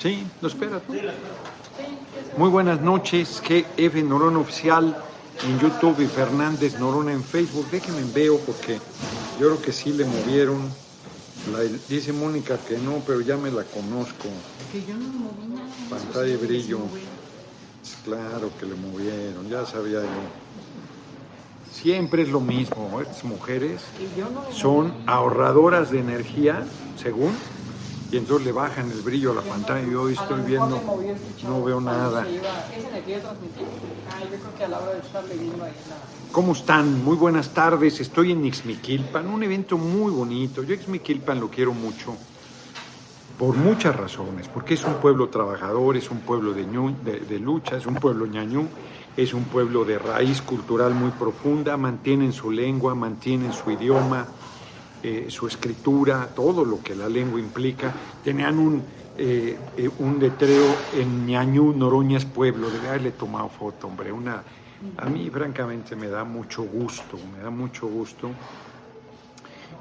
Sí, lo espera tú. Muy buenas noches, GF Norona Oficial en YouTube y Fernández Norona en Facebook. Déjenme veo porque yo creo que sí le movieron. dice Mónica que no, pero ya me la conozco. Que yo no moví nada. Pantalla de brillo. Claro que le movieron, ya sabía yo. Siempre es lo mismo, estas mujeres son ahorradoras de energía, según, y entonces le bajan el brillo a la pantalla y hoy estoy viendo, no veo nada. ¿Cómo están? Muy buenas tardes, estoy en Ixmiquilpan, un evento muy bonito. Yo Ixmiquilpan lo quiero mucho por muchas razones, porque es un pueblo trabajador, es un pueblo de, de, lucha, es un pueblo ñañú, es un pueblo de raíz cultural muy profunda, mantienen su lengua, mantienen su idioma, eh, su escritura, todo lo que la lengua implica. Tenían un, eh, eh, un letrero en Ñañú, Noroñas Pueblo, debe haberle tomado foto, hombre. Una, a mí, francamente, me da mucho gusto, me da mucho gusto.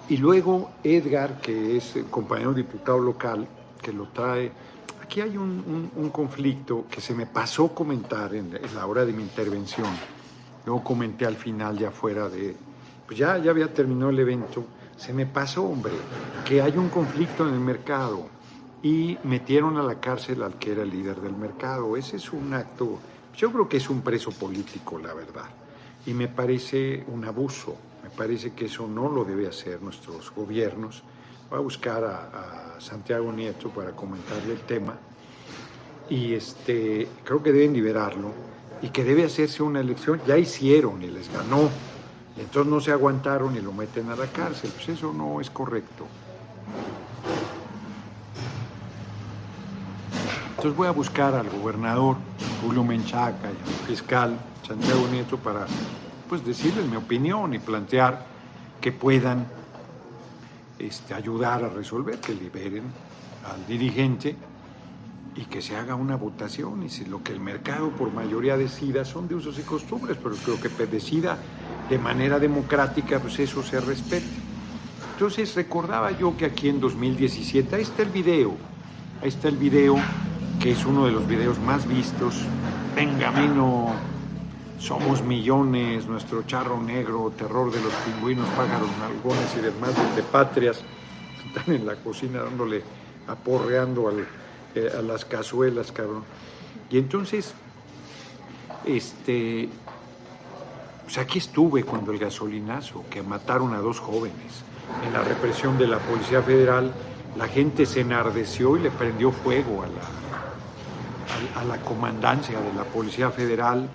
Y luego Edgar, que es el compañero diputado local, que lo trae. Aquí hay un, un, conflicto que se me pasó comentar en, en, la hora de mi intervención. Luego comenté al final, ya fuera de. Pues ya, ya había terminado el evento se me pasó, hombre, que hay un conflicto en el mercado y metieron a la cárcel al que era el líder del mercado. Ese es un acto, yo creo que es un preso político, la verdad. Y me parece un abuso, me parece que eso no lo debe hacer nuestros gobiernos. Voy a buscar a, a Santiago Nieto para comentarle el tema. Y este, creo que deben liberarlo y que debe hacerse una elección. Ya hicieron y les ganó entonces no se aguantaron y lo meten a la cárcel. Pues eso no es correcto. Entonces voy a buscar al gobernador Julio Menchaca y al fiscal Santiago Nieto para pues decirles mi opinión y plantear que puedan este, ayudar a resolver, que liberen al dirigente y que se haga una votación y si lo que el mercado por mayoría decida son de usos y costumbres, pero creo que decida de manera democrática, pues eso se respete. Entonces recordaba yo que aquí en 2017, ahí está el video, ahí está el video que es uno de los videos más vistos, Benjamino, somos millones, nuestro charro negro, terror de los pingüinos, pájaros, nalgones y demás de patrias, están en la cocina dándole, aporreando al eh, a las cazuelas, cabrón. Y entonces, este, pues aquí estuve cuando el gasolinazo, que mataron a dos jóvenes. En la represión de la Policía Federal, la gente se enardeció y le prendió fuego a la, a, la comandancia de la Policía Federal.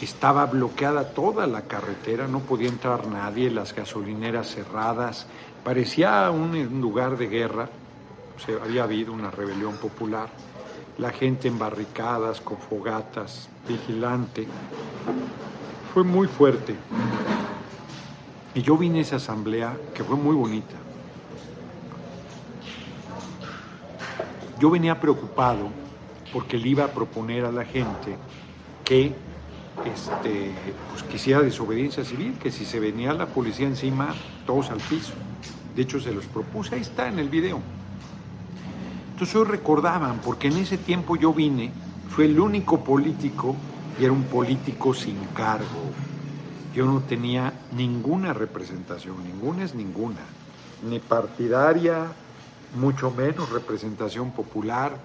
Estaba bloqueada toda la carretera, no podía entrar nadie, las gasolineras cerradas. Parecía un lugar de guerra se había habido una rebelión popular, la gente en barricadas, con fogatas, vigilante. Fue muy fuerte. Y yo vine a esa asamblea que fue muy bonita. Yo venía preocupado porque le iba a proponer a la gente que este, pues quisiera desobediencia civil, que si se venía la policía encima, todos al piso. De hecho, se los propuse, ahí está en el video. Entonces hoy recordaban, porque en ese tiempo yo vine, fue el único político y era un político sin cargo. Yo no tenía ninguna representación, ninguna es ninguna, ni partidaria, mucho menos representación popular.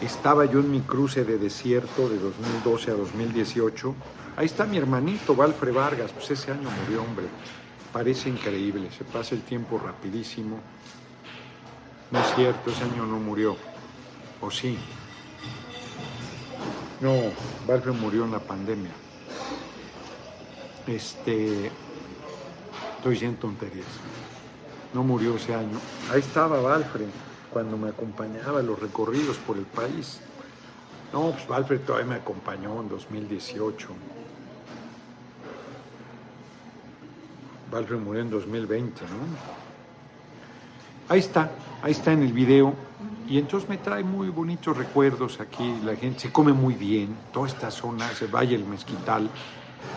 Estaba yo en mi cruce de desierto de 2012 a 2018. Ahí está mi hermanito, Valfre Vargas, pues ese año murió, hombre. Parece increíble, se pasa el tiempo rapidísimo. No es cierto, ese año no murió. ¿O sí? No, Valfred murió en la pandemia. Este. Estoy diciendo tonterías. No murió ese año. Ahí estaba Valfred cuando me acompañaba en los recorridos por el país. No, pues Valfred todavía me acompañó en 2018. Valfred murió en 2020, ¿no? Ahí está, ahí está en el video. Y entonces me trae muy bonitos recuerdos aquí. La gente se come muy bien. Toda esta zona, se vaya el mezquital,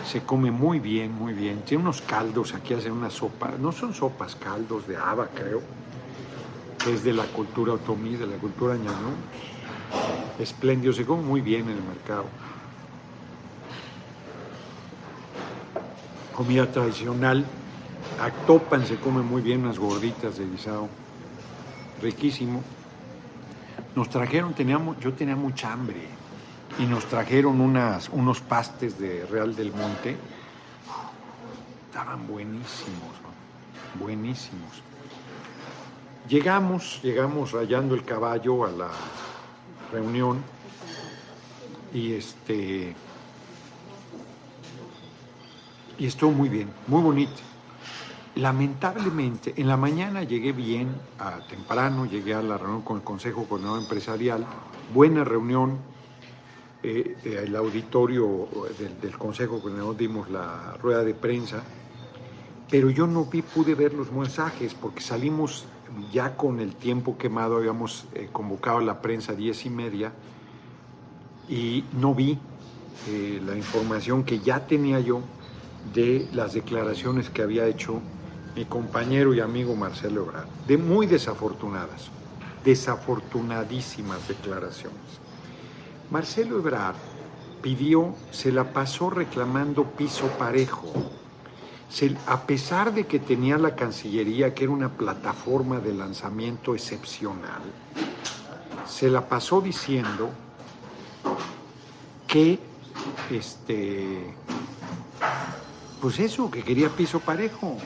se come muy bien, muy bien. Tiene unos caldos, aquí hacen una sopa. No son sopas, caldos de haba, creo. Es de la cultura otomí, de la cultura ñanú. espléndido, se come muy bien en el mercado. Comida tradicional. Actopan se come muy bien unas gorditas de guisado. Riquísimo. Nos trajeron, teníamos, yo tenía mucha hambre y nos trajeron unas, unos pastes de Real del Monte. Estaban buenísimos, buenísimos. Llegamos, llegamos rayando el caballo a la reunión y este y estuvo muy bien, muy bonito. Lamentablemente, en la mañana llegué bien, a temprano, llegué a la reunión con el Consejo Coordinador Empresarial, buena reunión, eh, eh, el auditorio del, del, Consejo Coordinador dimos la rueda de prensa, pero yo no vi, pude ver los mensajes porque salimos ya con el tiempo quemado, habíamos eh, convocado a la prensa a diez y media y no vi eh, la información que ya tenía yo de las declaraciones que había hecho mi compañero y amigo Marcelo Ebrard, de muy desafortunadas, desafortunadísimas declaraciones. Marcelo Ebrard pidió, se la pasó reclamando piso parejo, a pesar de que tenía la Cancillería, que era una plataforma de lanzamiento excepcional, se la pasó diciendo que este pues eso, que quería piso parejo.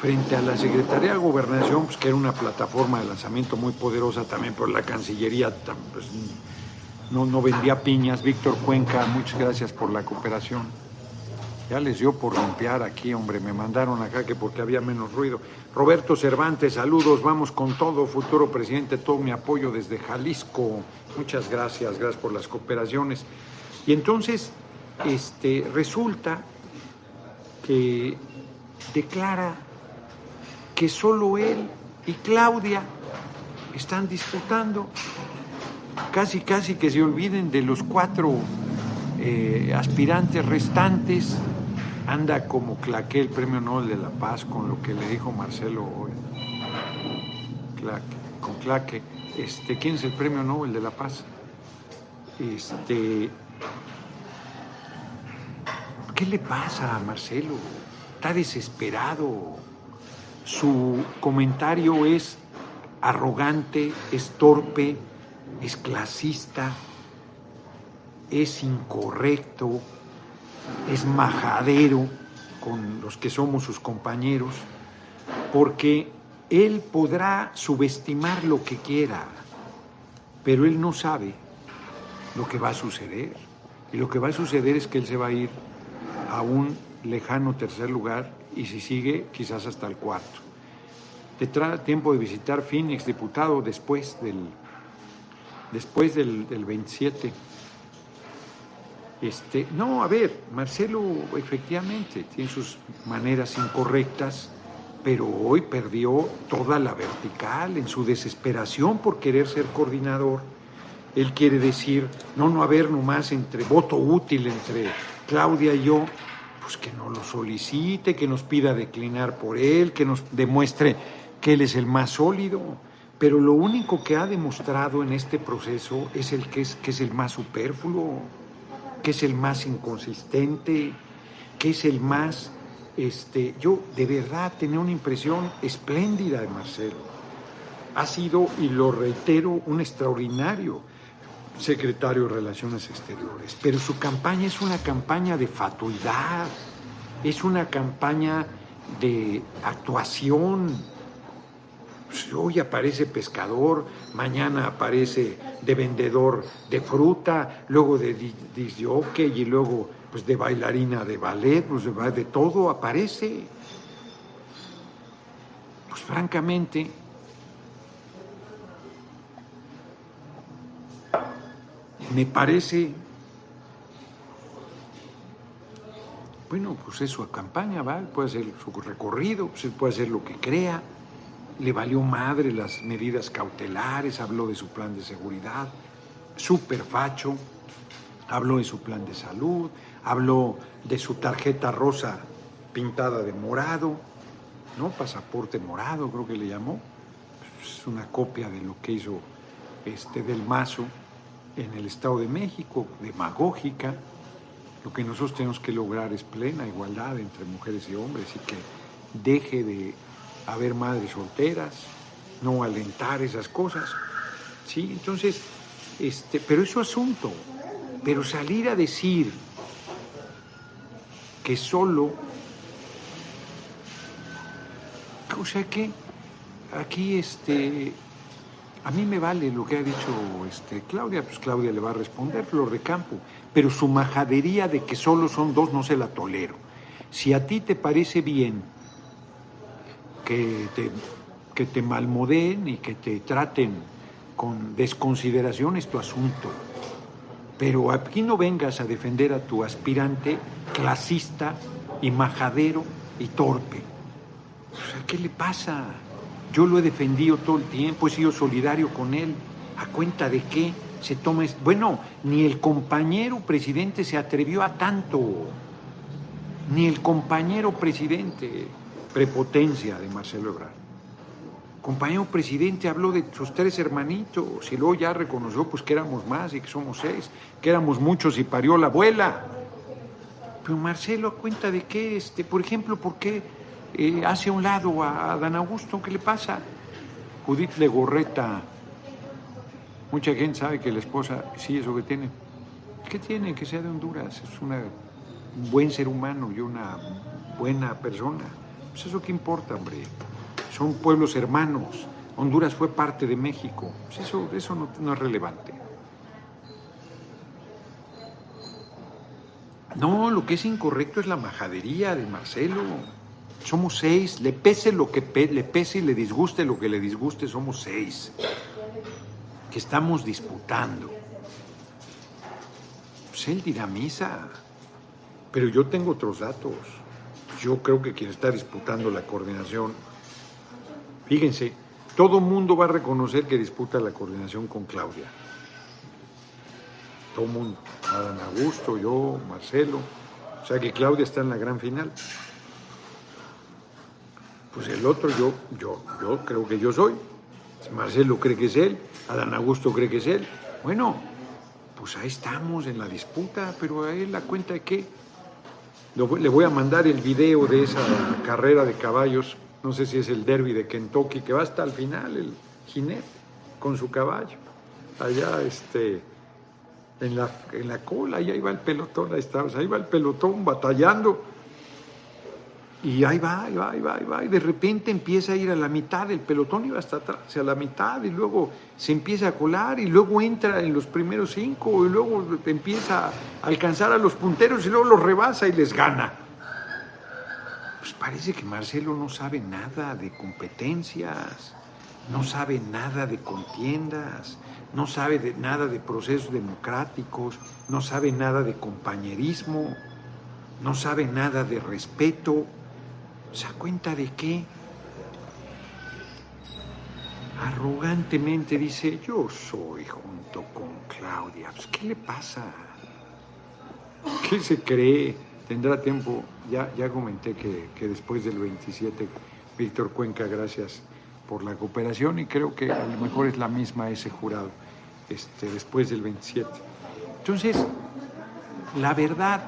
Frente a la Secretaría de Gobernación, pues que era una plataforma de lanzamiento muy poderosa también, por la Cancillería pues, no, no vendía piñas. Víctor Cuenca, muchas gracias por la cooperación. Ya les dio por limpiar aquí, hombre, me mandaron acá que porque había menos ruido. Roberto Cervantes, saludos, vamos con todo, futuro presidente, todo mi apoyo desde Jalisco. Muchas gracias, gracias por las cooperaciones. Y entonces, este, resulta que declara que solo él y Claudia están disputando. Casi, casi que se olviden de los cuatro eh, aspirantes restantes. Anda como claque el premio Nobel de la Paz con lo que le dijo Marcelo hoy. Claque, con claque. Este, ¿Quién es el premio Nobel de la Paz? Este, ¿Qué le pasa a Marcelo? Está desesperado. Su comentario es arrogante, es torpe, es clasista, es incorrecto, es majadero con los que somos sus compañeros, porque él podrá subestimar lo que quiera, pero él no sabe lo que va a suceder. Y lo que va a suceder es que él se va a ir a un lejano tercer lugar y si sigue quizás hasta el cuarto. Tendrá tiempo de visitar Phoenix, diputado, después del, después del, del 27. Este, no, a ver, Marcelo efectivamente tiene sus maneras incorrectas, pero hoy perdió toda la vertical en su desesperación por querer ser coordinador. Él quiere decir, no, no haber nomás entre voto útil entre Claudia y yo, pues que no lo solicite, que nos pida declinar por él, que nos demuestre que él es el más sólido. Pero lo único que ha demostrado en este proceso es el que es, que es el más superfluo, que es el más inconsistente, que es el más... Este, yo de verdad tenía una impresión espléndida de Marcelo. Ha sido, y lo reitero, un extraordinario secretario de Relaciones Exteriores, pero su campaña es una campaña de fatuidad, es una campaña de actuación. Pues, hoy aparece pescador, mañana aparece de vendedor de fruta, luego de disjockey y luego pues de bailarina de ballet, pues de, de todo aparece. Pues francamente, me parece, bueno, pues es su campaña, ¿va? puede hacer su recorrido, pues puede hacer lo que crea, le valió madre las medidas cautelares, habló de su plan de seguridad, súper facho, habló de su plan de salud, habló de su tarjeta rosa pintada de morado, ¿no? Pasaporte morado, creo que le llamó. Es una copia de lo que hizo este del Mazo en el Estado de México, demagógica. Lo que nosotros tenemos que lograr es plena igualdad entre mujeres y hombres y que deje de haber madres solteras, no alentar esas cosas. ¿sí? Entonces, este, pero es su asunto. Pero salir a decir que solo, o sea que aquí este, a mí me vale lo que ha dicho este, Claudia, pues Claudia le va a responder, Flor de Campo, pero su majadería de que solo son dos no se la tolero. Si a ti te parece bien que te, que te malmodeen y que te traten con desconsideración es tu asunto. Pero aquí no vengas a defender a tu aspirante clasista y majadero y torpe. O sea, ¿qué le pasa? Yo lo he defendido todo el tiempo, he sido solidario con él. ¿A cuenta de qué se toma? Bueno, ni el compañero presidente se atrevió a tanto. Ni el compañero presidente. Prepotencia de Marcelo Ebrard compañero presidente habló de sus tres hermanitos y luego ya reconoció pues que éramos más y que somos seis, que éramos muchos y parió la abuela. Pero Marcelo, ¿a cuenta de qué? Este, por ejemplo, ¿por qué eh, hace a un lado a, Dan Augusto? ¿Qué le pasa? Judith Legorreta. Mucha gente sabe que la esposa, sí, eso que tiene. ¿Qué tiene? Que sea de Honduras. Es una, un buen ser humano y una buena persona. Pues eso qué importa, hombre son pueblos hermanos. Honduras fue parte de México. Pues eso, eso no, es relevante. No, lo que es incorrecto es la majadería de Marcelo. Somos seis, le pese lo que le pese y le disguste lo que le disguste, somos seis. Que estamos disputando. Pues él dirá misa. Pero yo tengo otros datos. Yo creo que quien está disputando la coordinación Fíjense, todo mundo va a reconocer que disputa la coordinación con Claudia. Todo mundo. Adán Augusto, yo, Marcelo. O sea que Claudia está en la gran final. Pues el otro, yo, yo, yo creo que yo soy. Marcelo cree que es él, Adán Augusto cree que es él. Bueno, pues ahí estamos en la disputa, pero a él la cuenta de que le voy a mandar el video de esa carrera de caballos no sé si es el derby de Kentucky, que va hasta el final, el jinete con su caballo, allá este, en la, en la cola, ahí va el pelotón, ahí está, ahí va el pelotón batallando, y ahí va, ahí va, ahí va, ahí va, y de repente empieza a ir a la mitad, el pelotón iba hasta atrás, a la mitad, y luego se empieza a colar, y luego entra en los primeros cinco, y luego empieza a alcanzar a los punteros, y luego los rebasa y les gana pues parece que Marcelo no sabe nada de competencias, no sabe nada de contiendas, no sabe de, nada de procesos democráticos, no sabe nada de compañerismo, no sabe nada de respeto. ¿Se da cuenta de qué? Arrogantemente dice, yo soy junto con Claudia. Pues, ¿Qué le pasa? ¿Qué se cree? tendrá tiempo, ya, ya comenté que, después del 27, Víctor Cuenca, gracias por la cooperación y creo que a lo mejor es la misma ese jurado este, después del 27. Entonces, la verdad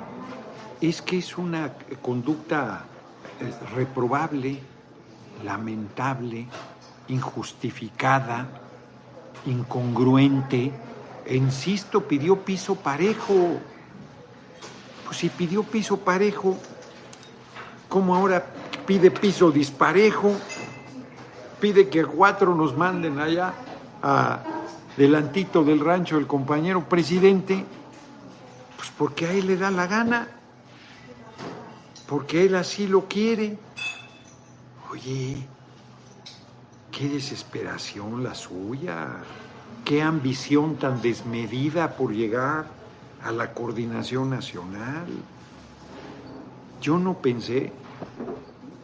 es que es una conducta eh, reprobable, lamentable, injustificada, incongruente. E insisto, pidió piso parejo. Pues si pidió piso parejo, ¿cómo ahora pide piso disparejo? Pide que a cuatro nos manden allá a delantito del rancho el compañero presidente, pues porque a él le da la gana, porque él así lo quiere. Oye, qué desesperación la suya, qué ambición tan desmedida por llegar a la coordinación nacional. Yo no pensé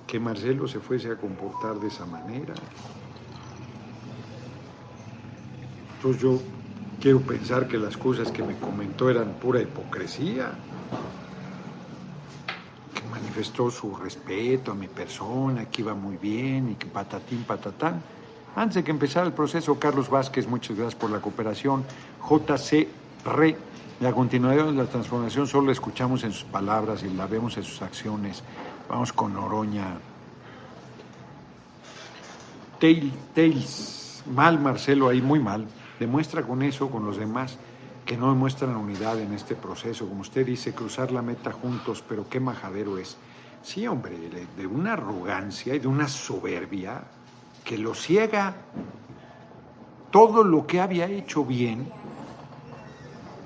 que Marcelo se fuese a comportar de esa manera. Entonces yo quiero pensar que las cosas que me comentó eran pura hipocresía, manifestó su respeto a mi persona, que iba muy bien y que patatín, patatán. Antes de que empezara el proceso, Carlos Vázquez, muchas gracias por la cooperación. JC Re, la continuidad de la transformación solo la escuchamos en sus palabras y la vemos en sus acciones. Vamos con Oroña. Tails, mal Marcelo ahí, muy mal. Demuestra con eso, con los demás, que no demuestran unidad en este proceso. Como usted dice, cruzar la meta juntos, pero qué majadero es. Sí, hombre, de una arrogancia y de una soberbia que lo ciega. Todo lo que había hecho bien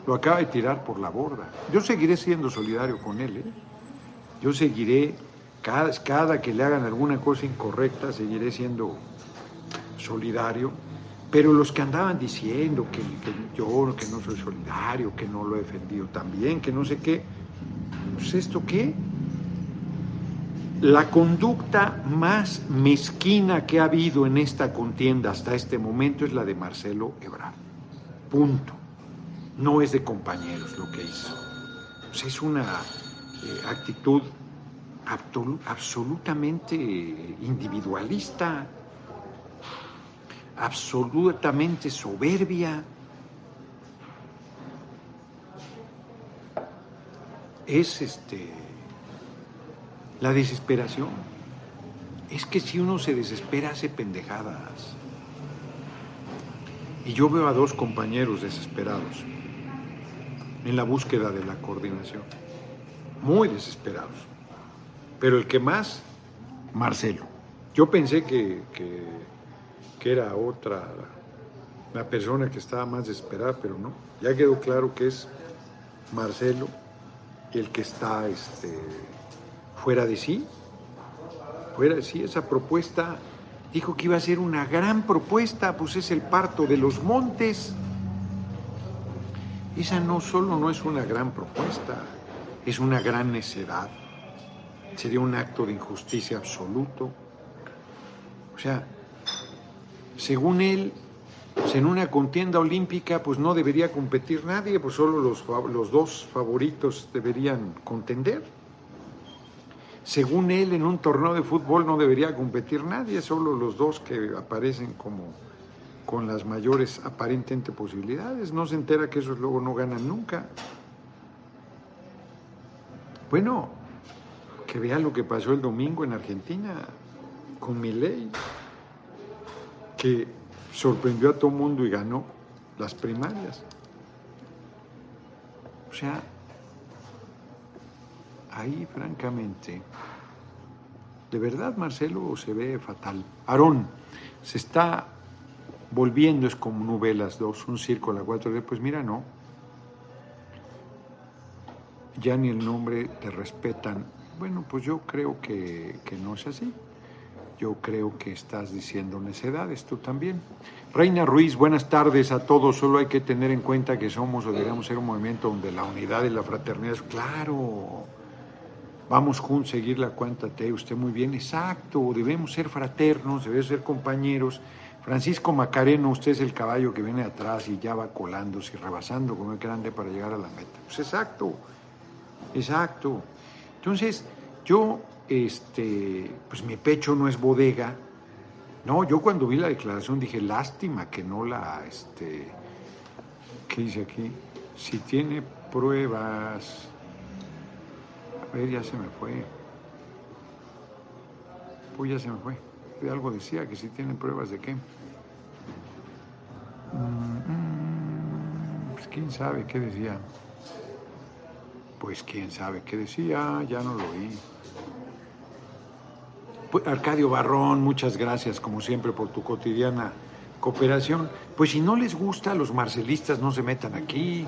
lo acaba de tirar por la borda. Yo seguiré siendo solidario con él. ¿eh? Yo seguiré, cada, cada que le hagan alguna cosa incorrecta, seguiré siendo solidario. Pero los que andaban diciendo que, yo, que no soy solidario, que no lo he defendido también, que no sé qué, pues esto qué, la conducta más mezquina que ha habido en esta contienda hasta este momento es la de Marcelo Ebrard. Punto. No es de compañeros lo que hizo. es una eh, actitud absolutamente individualista, absolutamente soberbia. Es este la desesperación. Es que si uno se desespera hace pendejadas. Y yo veo a dos compañeros desesperados en la búsqueda de la coordinación. Muy desesperados. Pero el que más, Marcelo. Yo pensé que, que, era otra, la persona que estaba más desesperada, pero no. Ya quedó claro que es Marcelo el que está este, fuera de sí, fuera de sí, esa propuesta dijo que iba a ser una gran propuesta, pues es el parto de los montes. Esa no solo no es una gran propuesta, es una gran necedad. Sería un acto de injusticia absoluto. O sea, según él, pues en una contienda olímpica, pues no debería competir nadie, pues solo los, los dos favoritos deberían contender. Según él, en un torneo de fútbol no debería competir nadie, solo los dos que aparecen como con las mayores aparentemente posibilidades. No se entera que esos luego no ganan nunca. Bueno, que vea lo que pasó el domingo en Argentina con ley, que sorprendió a todo mundo y ganó las primarias. O sea, ahí francamente, de verdad Marcelo se ve fatal. Aarón, se está volviendo, es como novelas dos, un circo la cuatro d pues mira, no. Ya ni el nombre te respetan. Bueno, pues yo creo que, que no es así. Yo creo que estás diciendo necedades, tú también. Reina Ruiz, buenas tardes a todos. Solo hay que tener en cuenta que somos o deberíamos ser un movimiento donde la unidad y la fraternidad es claro vamos juntos a seguir la cuenta T, usted muy bien, exacto, debemos ser fraternos, debemos ser compañeros. Francisco Macareno, usted es el caballo que viene atrás y ya va colándose y rebasando como es grande para llegar a la meta. Pues exacto, exacto. Entonces, yo, este, pues mi pecho no es bodega. No, yo cuando vi la declaración dije, lástima que no la, este, ¿qué dice aquí? Si tiene pruebas a ver, ya se me fue. Pues ya se me fue. De algo decía, que si tienen pruebas de qué. Mm, pues quién sabe qué decía. Pues quién sabe qué decía, ya no lo oí. Pues, Arcadio Barrón, muchas gracias como siempre por tu cotidiana cooperación. Pues si no les gusta, los marcelistas no se metan aquí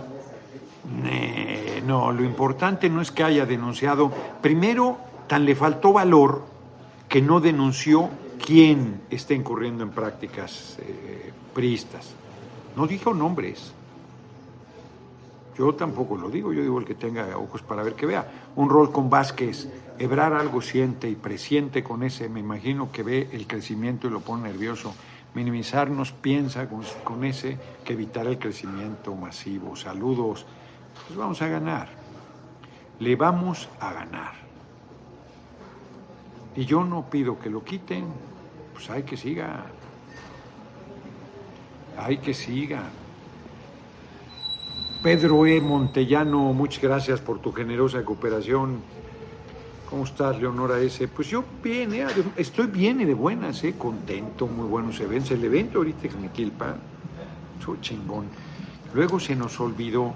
no, lo importante no es que haya denunciado. Primero, tan le faltó valor que no denunció quién está incurriendo en prácticas eh, priistas. No dijo nombres. Yo tampoco lo digo, yo digo el que tenga ojos para ver que vea. Un rol con Vázquez, Ebrar algo siente y presiente con ese, me imagino que ve el crecimiento y lo pone nervioso. Minimizarnos piensa con, con ese que evitar el crecimiento masivo. Saludos pues vamos a ganar. Le vamos a ganar. Y yo no pido que lo quiten, pues hay que siga. Hay que siga. Pedro E. Montellano, muchas gracias por tu generosa cooperación. ¿Cómo estás, Leonora S? Pues yo bien, eh, estoy bien y de buenas, eh, contento, muy buenos eventos. El evento ahorita es Miquilpa, soy chingón. Luego se nos olvidó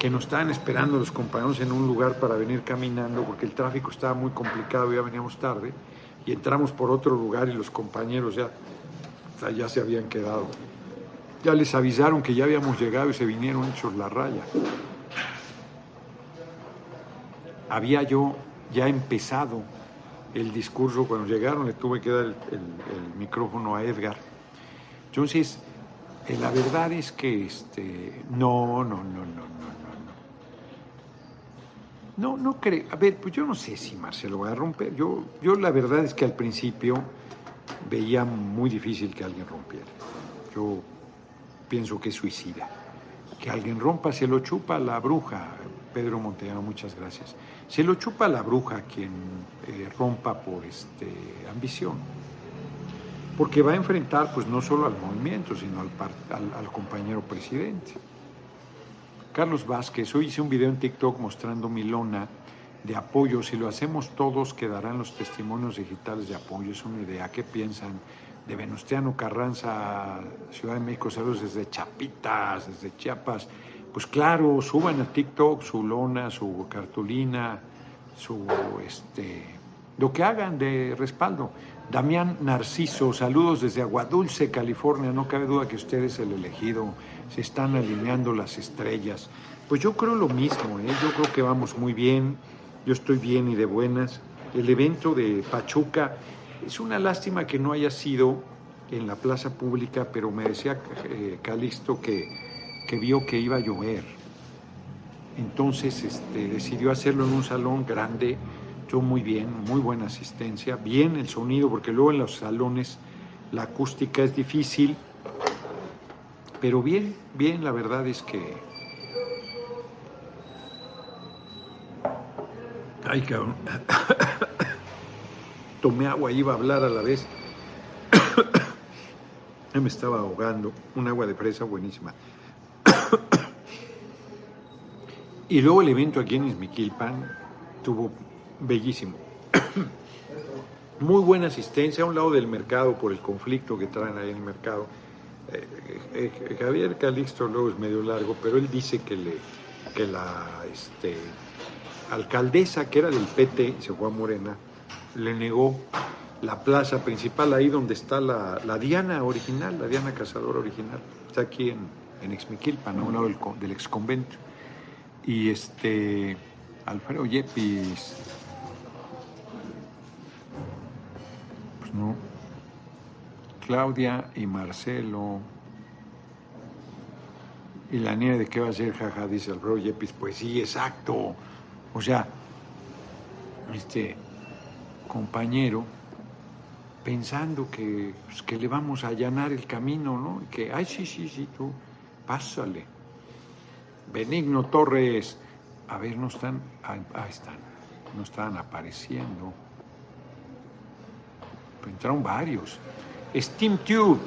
que nos estaban esperando los compañeros en un lugar para venir caminando porque el tráfico estaba muy complicado, ya veníamos tarde, y entramos por otro lugar y los compañeros ya, ya se habían quedado. Ya les avisaron que ya habíamos llegado y se vinieron hechos la raya. Había yo ya empezado el discurso cuando llegaron, le tuve que dar el, micrófono a Edgar. Entonces, eh, la verdad es que este, no, no, no, no, no, no, no. No, no creo. A ver, pues yo no sé si Marcelo va a romper. Yo, yo la verdad es que al principio veía muy difícil que alguien rompiera. Yo pienso que es suicida. Que alguien rompa, se lo chupa la bruja. Pedro Montellano, muchas gracias. Se lo chupa la bruja quien eh, rompa por este, ambición. Porque va a enfrentar pues no solo al movimiento, sino al, al, compañero presidente. Carlos Vázquez, hoy hice un video en TikTok mostrando mi lona de apoyo. Si lo hacemos todos, quedarán los testimonios digitales de apoyo. Es una idea. ¿Qué piensan? De Venustiano Carranza, Ciudad de México, saludos desde Chapitas, desde Chiapas. Pues claro, suban a TikTok su lona, su cartulina, su este lo que hagan de respaldo. Damián Narciso, saludos desde Aguadulce, California. No cabe duda que usted es el elegido. Se están alineando las estrellas. Pues yo creo lo mismo, ¿eh? yo creo que vamos muy bien. Yo estoy bien y de buenas. El evento de Pachuca, es una lástima que no haya sido en la plaza pública, pero me decía eh, Calixto que, que, vio que iba a llover. Entonces este, decidió hacerlo en un salón grande, yo muy bien, muy buena asistencia, bien el sonido, porque luego en los salones la acústica es difícil, pero bien, bien, la verdad es que... Ay, cabrón tomé agua y iba a hablar a la vez. ya me estaba ahogando. Un agua de fresa buenísima. y luego el evento aquí en Izmiquilpan tuvo bellísimo. Muy buena asistencia a un lado del mercado por el conflicto que traen ahí en el mercado. Eh, eh, eh, Javier Calixto luego es medio largo, pero él dice que, le, que la este, alcaldesa, que era del PT, se fue a Morena, le negó la plaza principal, ahí donde está la, Diana original, la Diana Cazadora original. Está aquí en, en a un lado del, del ex convento. Y este, Alfredo Yepis, pues no, Claudia y Marcelo. Y la niña de qué va a ser, jaja, dice Alfredo Yepis, pues sí, exacto. O sea, este, compañero pensando que, pues, que le vamos a allanar el camino, ¿no? Que, ay, sí, sí, sí, tú, pásale. Benigno Torres, a ver, no están, ahí, están, no están apareciendo. Pues entraron varios. Steam Tube,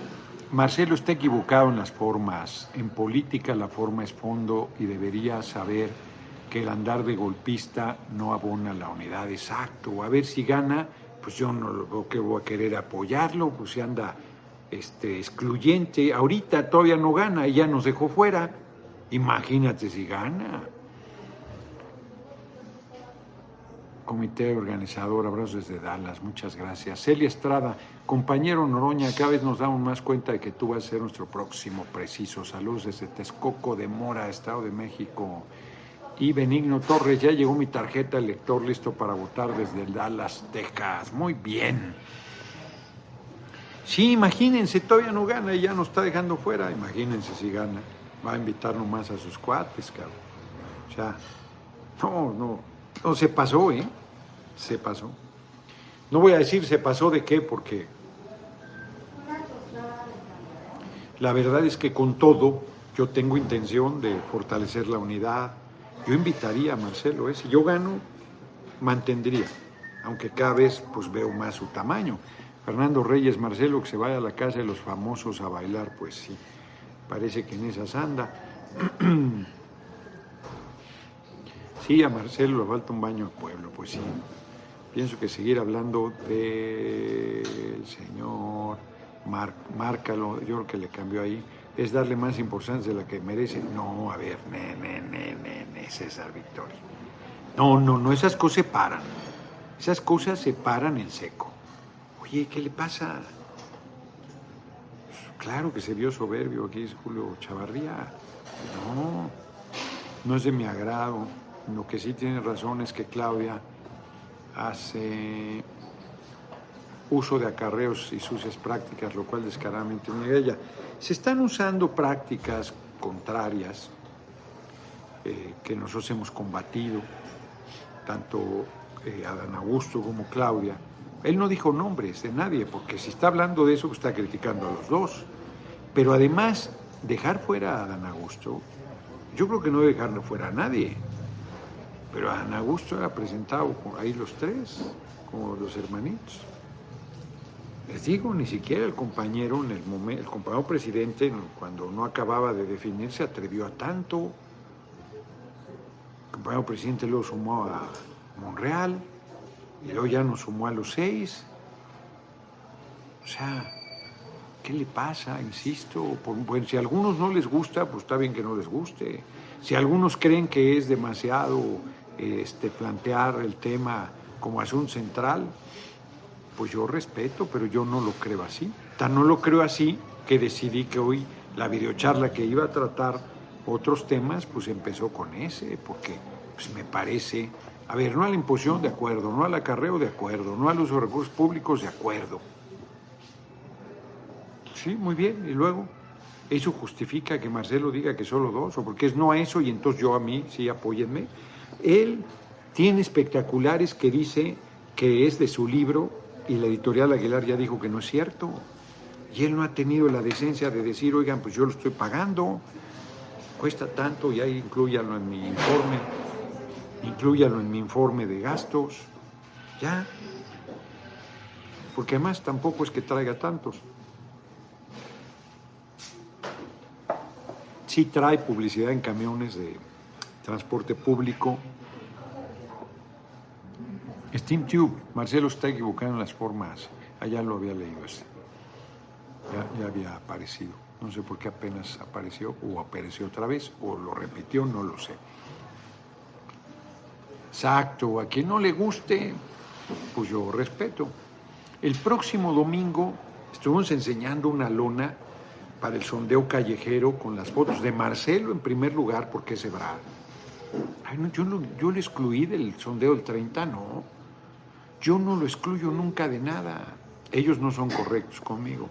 Marcelo está equivocado en las formas. En política la forma es fondo y debería saber el andar de golpista no abona la unidad. Exacto. A ver si gana, pues yo no lo que voy a querer apoyarlo, pues si anda este, excluyente. Ahorita todavía no gana y ya nos dejó fuera. Imagínate si gana. Comité organizador, abrazos desde Dallas, muchas gracias. Celia Estrada, compañero Noroña, cada vez nos damos más cuenta de que tú vas a ser nuestro próximo preciso. Saludos desde Texcoco de Mora, Estado de México y Benigno Torres, ya llegó mi tarjeta de lector listo para votar desde Dallas, Texas. Muy bien. Sí, imagínense, todavía no gana y ya nos está dejando fuera. Imagínense si gana. Va a invitar nomás a sus cuates, cabrón. O sea, no, no, no, se pasó, ¿eh? Se pasó. No voy a decir se pasó de qué, porque la verdad es que con todo yo tengo intención de fortalecer la unidad, yo invitaría a Marcelo, ¿eh? si yo gano, mantendría, aunque cada vez pues veo más su tamaño. Fernando Reyes, Marcelo, que se vaya a la casa de los famosos a bailar, pues sí. parece que en esas anda. sí, a Marcelo le falta un baño al pueblo, pues sí. Pienso que seguir hablando del señor Mar, Márcalo, yo creo que le cambió ahí, es darle más importancia de la que merece. No, a ver, ne, ne, ne, ne, César Victoria. No, no, no, esas cosas se paran. Esas cosas se paran en seco. Oye, ¿qué le pasa? Claro que se vio soberbio aquí es Julio Chavarría. No, no es de mi agrado. Lo que sí tiene razón es que Claudia hace uso de acarreos y sucias prácticas, lo cual descaradamente niega ella. Se están usando prácticas contrarias eh, que nosotros hemos combatido, tanto eh, Adán Augusto como Claudia. Él no dijo nombres de nadie, porque si está hablando de eso, pues está criticando a los dos. Pero además, dejar fuera a Adán Augusto, yo creo que no dejarlo fuera a nadie. Pero Adán Augusto ha presentado ahí los tres, como los hermanitos. Les digo, ni siquiera el compañero, en el, momento, el compañero presidente, cuando no acababa de definirse, atrevió a tanto. El compañero presidente luego sumó a Monreal, y luego ya nos sumó a los seis. O sea, ¿qué le pasa? Insisto, si a algunos no les gusta, pues está bien que no les guste. Si algunos creen que es demasiado este, plantear el tema como asunto central, pues yo respeto, pero yo no lo creo así. Tan no lo creo así que decidí que hoy la videocharla que iba a tratar otros temas, pues empezó con ese, porque pues me parece, a ver, no a la imposición de acuerdo, no al acarreo de acuerdo, no al uso de recursos públicos de acuerdo. Sí, muy bien, y luego, ¿eso justifica que Marcelo diga que solo dos? ¿O porque es no a eso y entonces yo a mí, sí, apóyenme? Él tiene espectaculares que dice que es de su libro y la editorial Aguilar ya dijo que no es cierto. Y él no ha tenido la decencia de decir, oigan, pues yo lo estoy pagando, cuesta tanto y ahí incluyalo en mi informe, incluyalo en mi informe de gastos, ya. Porque además tampoco es que traiga tantos. Sí trae publicidad en camiones de transporte público, Steam Tube, Marcelo está equivocado en las formas. Allá lo había leído este. Ya, había aparecido. No sé por qué apenas apareció o apareció otra vez o lo repitió, no lo sé. Exacto, a quien no le guste, pues yo respeto. El próximo domingo estuvimos enseñando una lona para el sondeo callejero con las fotos de Marcelo en primer lugar, porque es Ebrard. Ay, no, yo, yo le excluí del sondeo del 30, no. Yo no lo excluyo nunca de nada. Ellos no son correctos conmigo.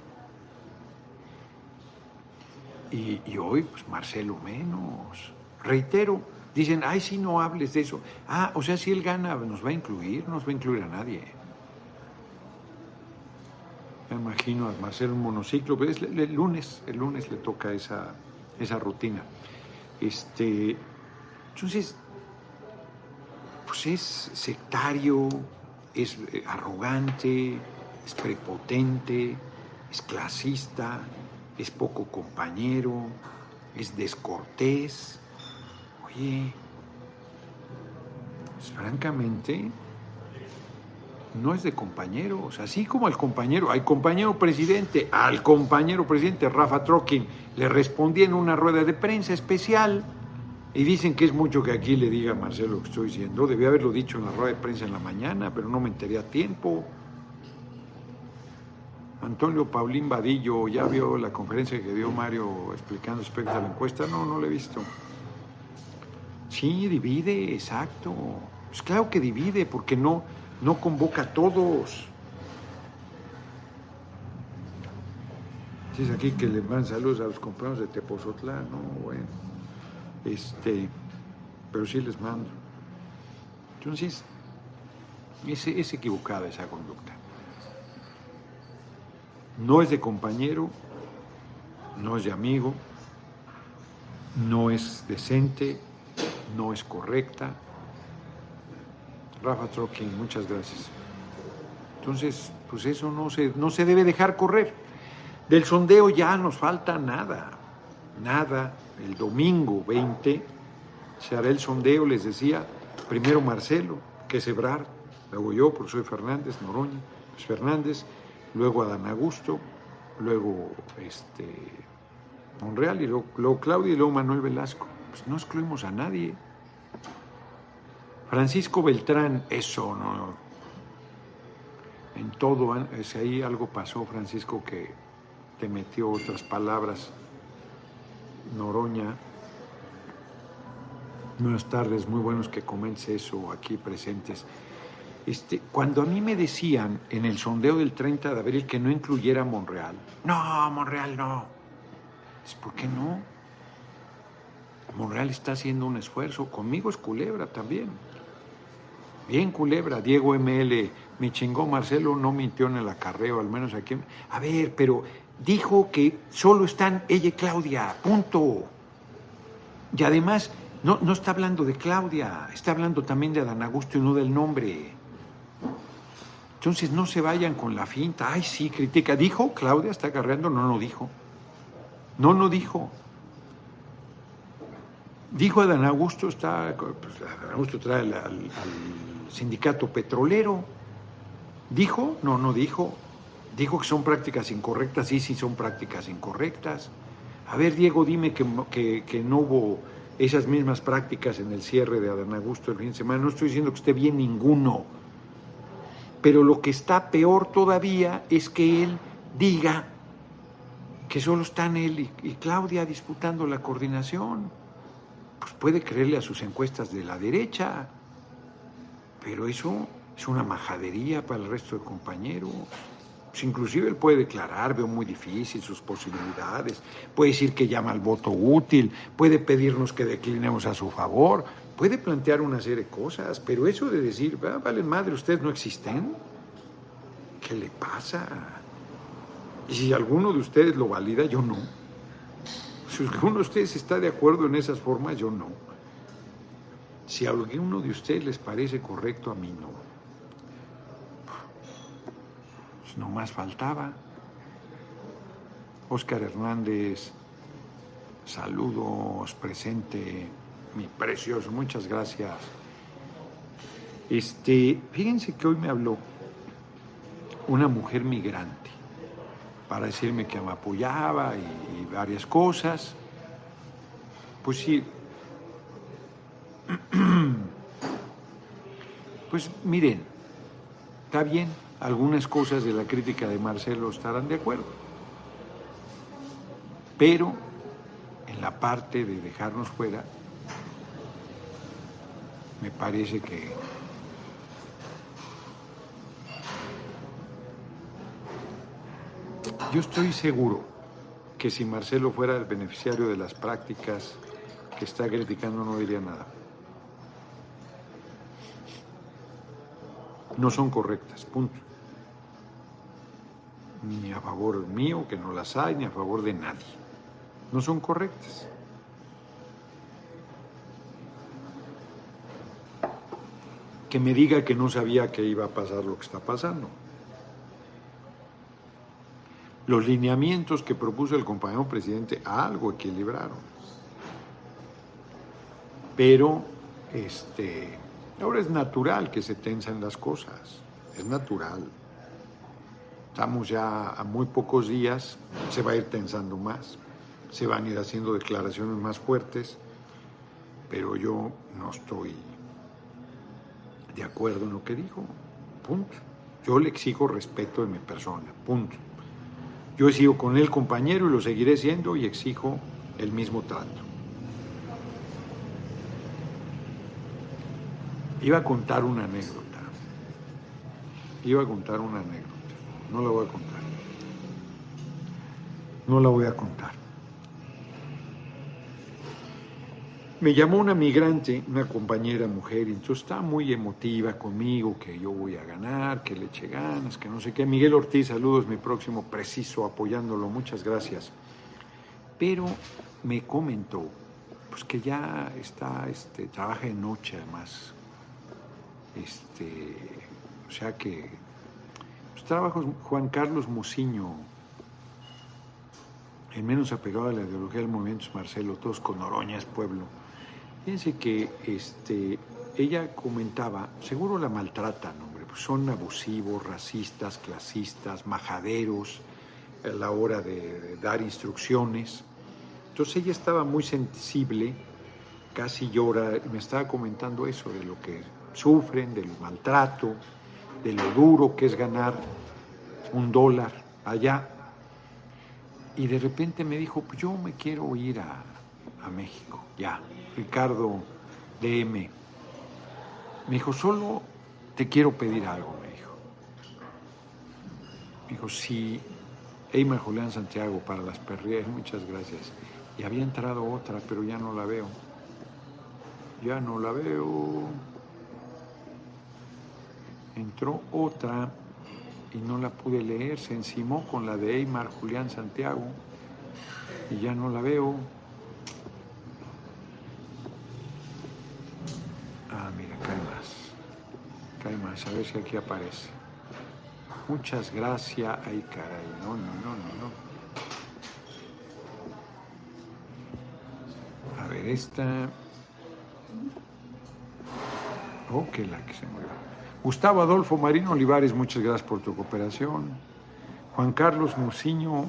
Y, hoy, pues Marcelo menos. Reitero, dicen, ay, si no hables de eso. Ah, o sea, si él gana, nos va a incluir, no nos va a incluir a nadie. Me imagino a Marcelo un monociclo, pero es el, lunes, el lunes le toca esa, esa rutina. Este, entonces, pues es sectario, es eh, arrogante, es prepotente, es clasista, es poco compañero, es descortés. Oye, pues, francamente, no es de compañeros, así como al compañero, al compañero presidente, al compañero presidente Rafa Trokin le respondí en una rueda de prensa especial y dicen que es mucho que aquí le diga a Marcelo lo que estoy diciendo. Debía haberlo dicho en la rueda de prensa en la mañana, pero no me enteré a tiempo. Antonio Paulín Vadillo, ¿ya vio la conferencia que dio Mario explicando aspectos de la encuesta? No, no la he visto. Sí, divide, exacto. Pues claro que divide, porque no, no convoca a todos. es aquí que le mandan saludos a los compañeros de Tepozotlán, no, bueno. Este, pero sí les mando. Entonces, es, es equivocada esa conducta. No es de compañero, no es de amigo, no es decente, no es correcta. Rafa Trokin, muchas gracias. Entonces, pues eso no se, no se debe dejar correr. Del sondeo ya nos falta nada. nada. El domingo 20 se hará el sondeo, les decía, primero Marcelo, que es Ebrar, luego yo, por soy Fernández, Noroña, pues Fernández, luego Adán Augusto, luego este, Monreal, y luego, luego Claudia y luego Manuel Velasco. Pues no excluimos a nadie. Francisco Beltrán, eso no. En todo, si ahí algo pasó, Francisco, que te metió otras palabras. Noroña. Buenas tardes, muy buenos que comentes eso aquí presentes. Este, cuando a mí me decían en el sondeo del 30 de abril que no incluyera a Monreal, no, Monreal no. ¿Por qué no? Monreal está haciendo un esfuerzo, conmigo es Culebra también. Bien Culebra, Diego ML, me chingó Marcelo, no mintió en el acarreo, al menos aquí. A ver, pero dijo que solo están ella y Claudia, punto. Y además, no, no está hablando de Claudia, está hablando también de Adán Augusto y no del nombre. Entonces no se vayan con la finta. Ay, sí, critica. ¿Dijo Claudia está agarrando? No, no dijo. No, no dijo. Dijo Adán Augusto, está, pues, Adán Augusto trae al sindicato petrolero. ¿Dijo? No, no dijo. Dijo que son prácticas incorrectas, sí, sí son prácticas incorrectas. A ver, Diego, dime que, que, no hubo esas mismas prácticas en el cierre de Adán Augusto el fin de semana. No estoy diciendo que esté bien ninguno. Pero lo que está peor todavía es que él diga que solo están él y, y Claudia disputando la coordinación. Pues puede creerle a sus encuestas de la derecha. Pero eso es una majadería para el resto de compañeros. Pues inclusive él puede declarar, veo muy difícil sus posibilidades, puede decir que llama al voto útil, puede pedirnos que declinemos a su favor, puede plantear una serie de cosas, pero eso de decir, ah, vale madre, ustedes no existen, ¿qué le pasa? Y si alguno de ustedes lo valida, yo no. Si alguno de ustedes está de acuerdo en esas formas, yo no. Si alguno de ustedes les parece correcto, a mí no. No más faltaba. Óscar Hernández, saludos, presente, mi precioso, muchas gracias. Este, fíjense que hoy me habló una mujer migrante para decirme que me apoyaba y, y varias cosas. Pues sí. Pues miren, está bien, algunas cosas de la crítica de Marcelo estarán de acuerdo. Pero en la parte de dejarnos fuera, me parece que yo estoy seguro que si Marcelo fuera el beneficiario de las prácticas que está criticando no diría nada. No son correctas, punto ni a favor mío, que no las hay, ni a favor de nadie. No son correctas. Que me diga que no sabía que iba a pasar lo que está pasando. Los lineamientos que propuso el compañero presidente algo equilibraron. Pero este, ahora es natural que se tensan las cosas. Es natural. Estamos ya a muy pocos días, se va a ir tensando más, se van a ir haciendo declaraciones más fuertes, pero yo no estoy de acuerdo en lo que dijo, punto. Yo le exijo respeto de mi persona, punto. Yo he sido con él compañero y lo seguiré siendo y exijo el mismo trato. Iba a contar una anécdota. Iba a contar una anécdota. No la voy a contar. No la voy a contar. Me llamó una migrante, una compañera mujer, y entonces está muy emotiva conmigo, que yo voy a ganar, que le eche ganas, que no sé qué. Miguel Ortiz, saludos, mi próximo preciso, apoyándolo, muchas gracias. Pero me comentó, pues que ya está, este, trabaja de noche además. Este, o sea que trabajos Juan Carlos Muciño, el menos apegado a la ideología del movimiento es Marcelo, todos con Oroñas, pueblo. Fíjense que este, ella comentaba, seguro la maltratan, hombre, pues son abusivos, racistas, clasistas, majaderos a la hora de, dar instrucciones. Entonces ella estaba muy sensible, casi llora, me estaba comentando eso, de lo que sufren, del maltrato, de lo duro que es ganar un dólar allá. Y de repente me dijo, pues yo me quiero ir a, a México, ya. Ricardo DM. Me dijo, solo te quiero pedir algo, me dijo. Me dijo, si Eymar Julián Santiago para las perrias, muchas gracias. Y había entrado otra, pero ya no la veo. Ya no la veo. Entró otra y no la pude leer, se encimó con la de Eymar Julián Santiago y ya no la veo. Ah, mira, cae más. Cae más, a ver si aquí aparece. Muchas gracias. Ay, caray, no, no, no, no, no. A ver, esta. Oh, que la que se mueve. Gustavo Adolfo Marino Olivares, muchas gracias por tu cooperación. Juan Carlos Muciño,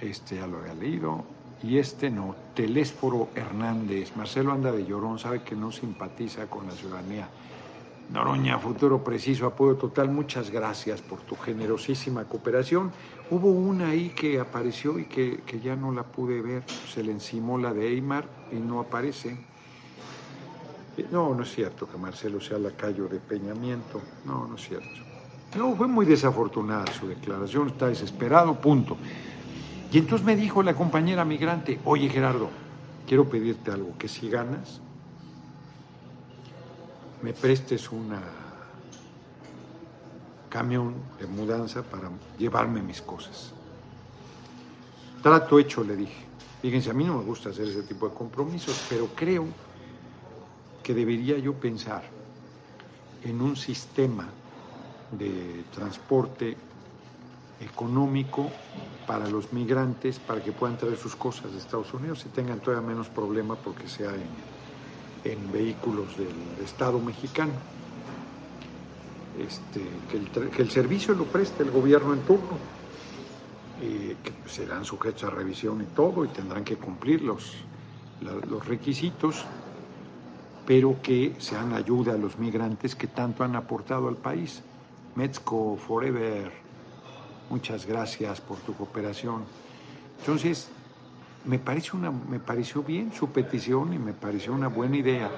este ya lo había leído. Y este no, Telésforo Hernández. Marcelo anda de llorón, sabe que no simpatiza con la ciudadanía. Noroña, futuro preciso, apoyo total. Muchas gracias por tu generosísima cooperación. Hubo una ahí que apareció y que, que ya no la pude ver. Se le encimó la de Eymar y no aparece. Eh, no, no es cierto que Marcelo sea lacayo de Peñamiento. No, no es cierto. No, fue muy desafortunada su declaración, está desesperado, punto. Y entonces me dijo la compañera migrante, oye Gerardo, quiero pedirte algo, que si ganas, me prestes una camión de mudanza para llevarme mis cosas. Trato hecho, le dije. Fíjense, a mí no me gusta hacer ese tipo de compromisos, pero creo que debería yo pensar en un sistema de transporte económico para los migrantes para que puedan traer sus cosas de Estados Unidos y tengan todavía menos problema porque sea en, en vehículos del Estado mexicano. Este, que, el, servicio lo preste el gobierno en turno, que serán sujetos a revisión y todo y tendrán que cumplir los, los requisitos, pero que sean ayuda a los migrantes que tanto han aportado al país. Metzco Forever, Muchas gracias por tu cooperación. Entonces, me, parece una, me pareció bien su petición y me pareció una buena idea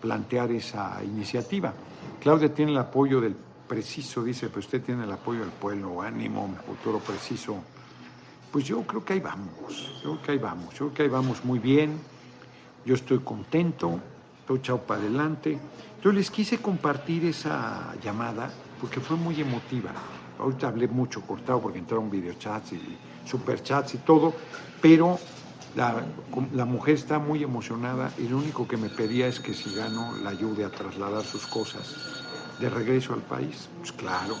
plantear esa iniciativa. Claudia tiene el apoyo del preciso, dice, pues usted tiene el apoyo del pueblo, ánimo, futuro preciso. Pues yo creo que ahí vamos, yo creo que ahí vamos, yo creo que ahí vamos muy bien, yo estoy contento, estoy echado para adelante. Yo les quise compartir esa llamada porque fue muy emotiva ahorita hablé mucho cortado porque entraron videochats y superchats y todo, pero la, la, mujer está muy emocionada y lo único que me pedía es que si gano la ayude a trasladar sus cosas de regreso al país. Pues claro.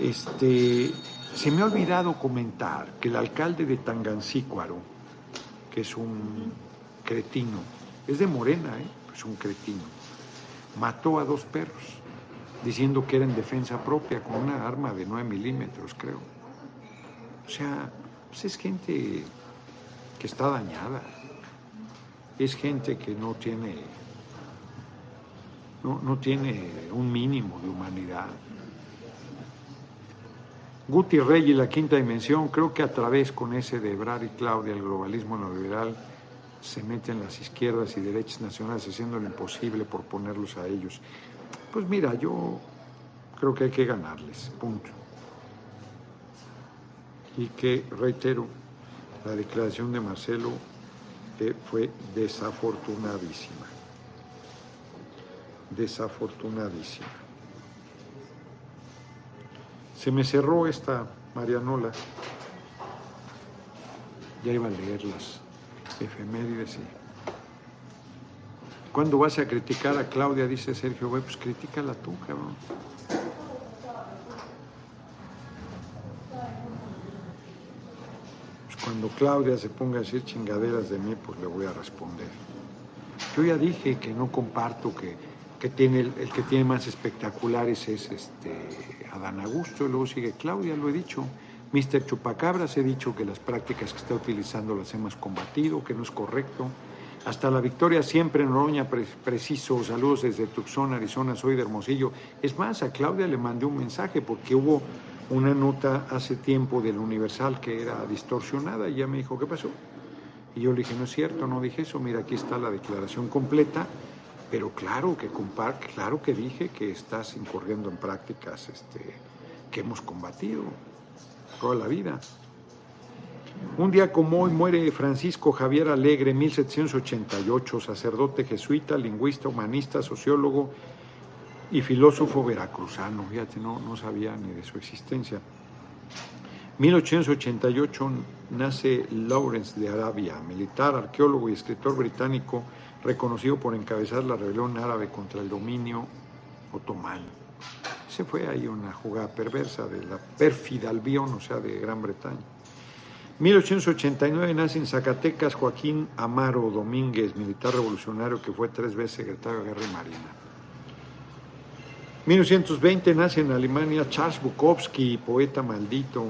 Este, se me ha olvidado comentar que el alcalde de Tangancícuaro, que es un cretino, es de Morena, ¿eh? es un cretino, mató a dos perros diciendo que era en defensa propia con una arma de 9 milímetros, creo. O sea, pues es gente que está dañada, es gente que no tiene, no, no tiene un mínimo de humanidad. Guti Rey y la quinta dimensión, creo que a través con ese de Ebrar y Claudia, el globalismo neoliberal, se meten las izquierdas y derechas nacionales haciendo lo imposible por ponerlos a ellos. Pues mira, yo creo que hay que ganarles, punto. Y que, reitero, la declaración de Marcelo eh, fue desafortunadísima. Desafortunadísima. Se me cerró esta Marianola. Ya iba a leerlas. Efemérides y ¿Cuándo vas a criticar a Claudia? Dice Sergio, güey, pues critícala tú, cabrón. Cuando Claudia se ponga a decir chingaderas de mí, pues le voy a responder. Yo ya dije que no comparto que, que tiene el, el, que tiene más espectaculares es este Adán Augusto, y luego sigue Claudia, lo he dicho. Mr. Chupacabras, he dicho que las prácticas que está utilizando las hemos combatido, que no es correcto. Hasta la victoria siempre, Noroña, preciso. Saludos desde Tucson, Arizona, soy de Hermosillo. Es más, a Claudia le mandé un mensaje porque hubo una nota hace tiempo del Universal que era distorsionada y ella me dijo, ¿qué pasó? Y yo le dije, no es cierto, no dije eso, mira, aquí está la declaración completa, pero claro que, claro que dije que estás incurriendo en prácticas este, que hemos combatido toda la vida. Un día como hoy muere Francisco Javier Alegre, 1788, sacerdote jesuita, lingüista, humanista, sociólogo y filósofo veracruzano. Fíjate, no, no sabía ni de su existencia. 1888 nace Lawrence de Arabia, militar, arqueólogo y escritor británico reconocido por encabezar la rebelión árabe contra el dominio otomano. Se fue ahí una jugada perversa de la pérfida Albión, o sea, de Gran Bretaña. 1889 nace en Zacatecas Joaquín Amaro Domínguez, militar revolucionario que fue tres veces secretario de Guerra y Marina. 1920 nace en Alemania Charles Bukowski, poeta maldito,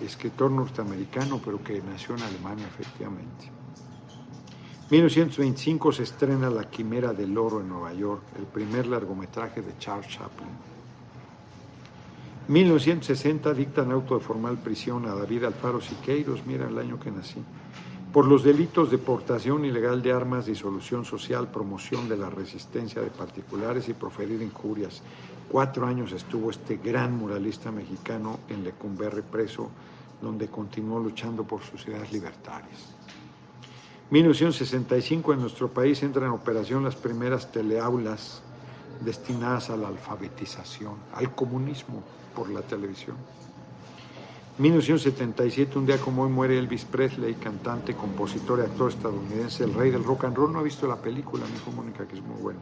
escritor norteamericano, pero que nació en Alemania efectivamente. 1925 se estrena La Quimera del Oro en Nueva York, el primer largometraje de Charles Chaplin. 1960 dictan auto de formal prisión a David Alfaro Siqueiros, mira el año que nací, por los delitos de portación ilegal de armas, disolución social, promoción de la resistencia de particulares y proferir injurias. Cuatro años estuvo este gran muralista mexicano en Lecumberri preso, donde continuó luchando por sus ideas libertarias. 1965 en nuestro país entran en operación las primeras teleaulas destinadas a la alfabetización, al comunismo por la televisión. 1977, un día como hoy, muere Elvis Presley, cantante, compositor y actor estadounidense, el rey del rock and roll. No ha visto la película, me dijo Mónica, que es muy buena.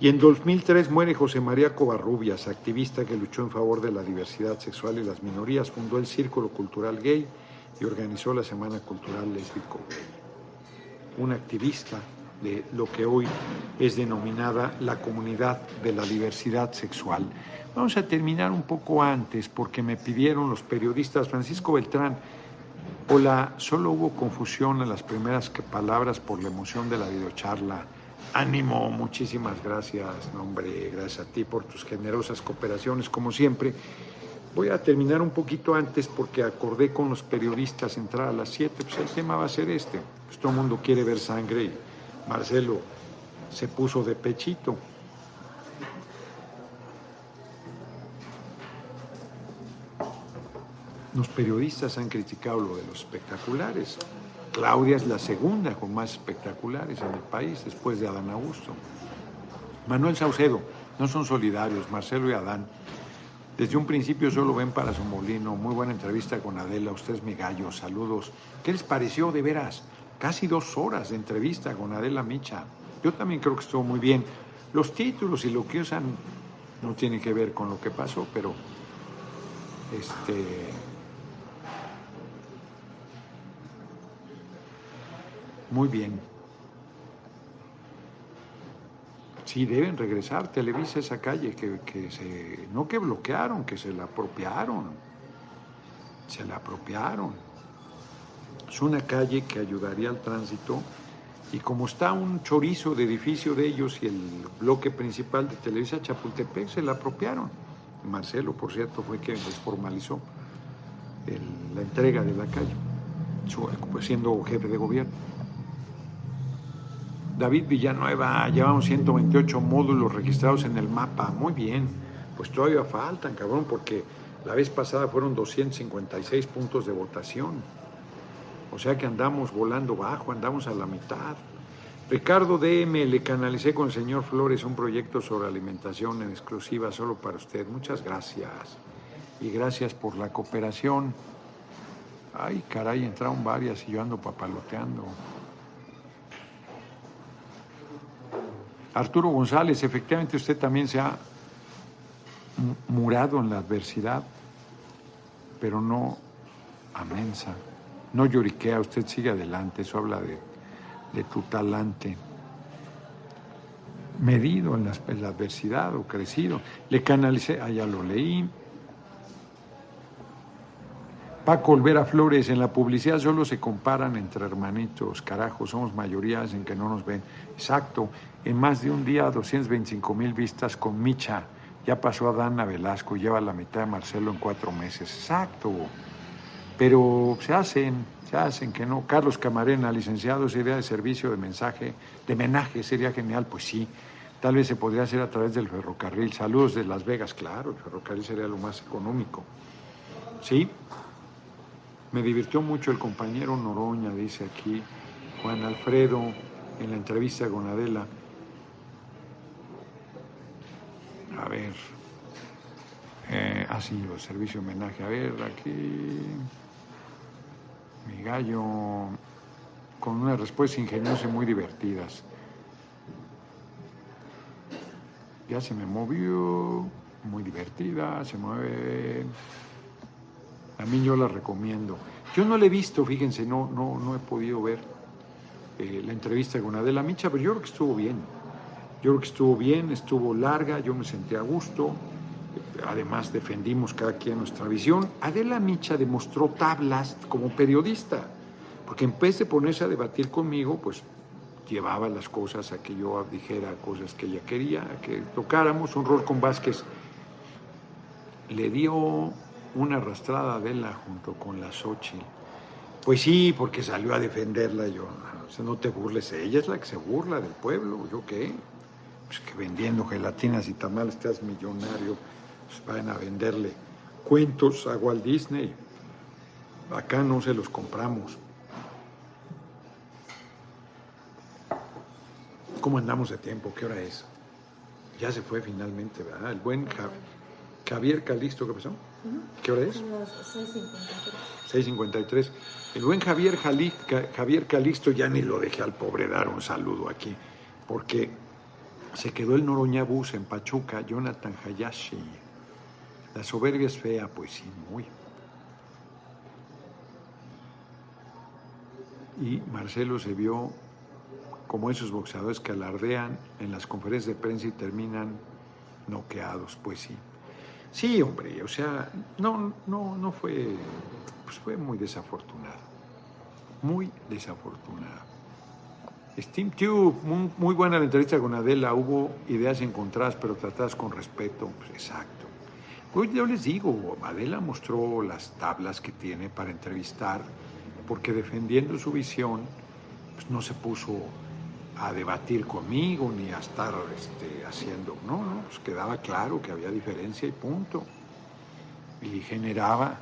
Y en 2003 muere José María Covarrubias, activista que luchó en favor de la diversidad sexual y las minorías, fundó el Círculo Cultural Gay y organizó la Semana Cultural Lésbico Gay. Un activista de lo que hoy es denominada la comunidad de la diversidad sexual. Vamos a terminar un poco antes porque me pidieron los periodistas Francisco Beltrán. Hola, solo hubo confusión en las primeras palabras por la emoción de la videocharla. Ánimo, muchísimas gracias, hombre, gracias a ti por tus generosas cooperaciones, como siempre. Voy a terminar un poquito antes porque acordé con los periodistas entrar a las 7, pues el tema va a ser este. Pues todo el mundo quiere ver sangre y Marcelo se puso de pechito. Los periodistas han criticado lo de los espectaculares. Claudia es la segunda con más espectaculares en el país, después de Adán Augusto. Manuel Saucedo, no son solidarios, Marcelo y Adán. Desde un principio solo ven para su molino. Muy buena entrevista con Adela, usted es mi gallo, saludos. ¿Qué les pareció de veras? Casi dos horas de entrevista con Adela Micha. Yo también creo que estuvo muy bien. Los títulos y lo que usan no tienen que ver con lo que pasó, pero este Muy bien. Sí, deben regresar Televisa esa calle que, que, se, no que bloquearon, que se la apropiaron. Se la apropiaron. Es una calle que ayudaría al tránsito y como está un chorizo de edificio de ellos y el bloque principal de Televisa Chapultepec, se la apropiaron. Marcelo, por cierto, fue quien les formalizó la entrega de la calle, pues siendo jefe de gobierno. David Villanueva, llevamos 128 módulos registrados en el mapa. Muy bien, pues todavía faltan, cabrón, porque la vez pasada fueron 256 puntos de votación. O sea que andamos volando bajo, andamos a la mitad. Ricardo DM, le canalicé con el señor Flores un proyecto sobre alimentación en exclusiva solo para usted. Muchas gracias. Y gracias por la cooperación. Ay, caray, entraron varias y yo ando papaloteando. Arturo González, efectivamente usted también se ha murado en la adversidad, pero no a mensa. No lloriquea, usted sigue adelante, eso habla de, de tu talante. Medido en la, en la adversidad o crecido. Le canalicé, ah, ya lo leí. Paco Olvera Flores, en la publicidad solo se comparan entre hermanitos, carajo, somos mayorías en que no nos ven. Exacto, en más de un día 225 mil vistas con Micha, ya pasó a Dana Velasco, lleva la mitad de Marcelo en cuatro meses. Exacto, pero se hacen, se hacen que no. Carlos Camarena, licenciado, sería de servicio de mensaje, de menaje, sería genial, pues sí. Tal vez se podría hacer a través del ferrocarril. Saludos de Las Vegas, claro, el ferrocarril sería lo más económico. ¿Sí? Me divirtió mucho el compañero Noroña, dice aquí Juan Alfredo, en la entrevista con Adela. A ver. Eh, ah, sí, el servicio homenaje. A ver, aquí. Mi gallo. Con unas respuestas ingeniosas y muy divertidas. Ya se me movió. Muy divertida, se mueve. Mí yo la recomiendo. Yo no la he visto, fíjense, no, no, no he podido ver eh, la entrevista con Adela Micha, pero yo creo que estuvo bien. Yo creo que estuvo bien, estuvo larga, yo me sentí a gusto. Además, defendimos cada quien nuestra visión. Adela Micha demostró tablas como periodista, porque en vez de ponerse a debatir conmigo, pues llevaba las cosas a que yo dijera cosas que ella quería, a que tocáramos. Un rol con Vázquez le dio una arrastrada de junto con la Xochitl. Pues sí, porque salió a defenderla yo. O sea, no te burles, ella es la que se burla del pueblo, ¿yo qué? Pues que vendiendo gelatinas y tamales estás millonario, pues vayan a venderle cuentos a Walt Disney. Acá no se los compramos. ¿Cómo andamos de tiempo? ¿Qué hora es? Ya se fue finalmente, ¿verdad? El buen Javier Calisto, ¿qué pasó? ¿Qué hora es? 6.53. El buen Javier, Javier Calixto, ya ni lo dejé al pobre dar un saludo aquí, porque se quedó el Noroña Bus en Pachuca, Jonathan Hayashi. La soberbia es fea, pues sí, muy. Y Marcelo se vio como esos boxeadores que alardean en las conferencias de prensa y terminan noqueados, pues sí. Sí, hombre, o sea, no, no, no fue, pues fue muy desafortunado, muy desafortunado. Steam Tube, muy, buena la entrevista con Adela, hubo ideas encontradas pero tratadas con respeto, pues exacto. Pues yo les digo, Adela mostró las tablas que tiene para entrevistar, porque defendiendo su visión, pues no se puso a debatir conmigo ni a estar este, haciendo. No, no, pues quedaba claro que había diferencia y punto. Y generaba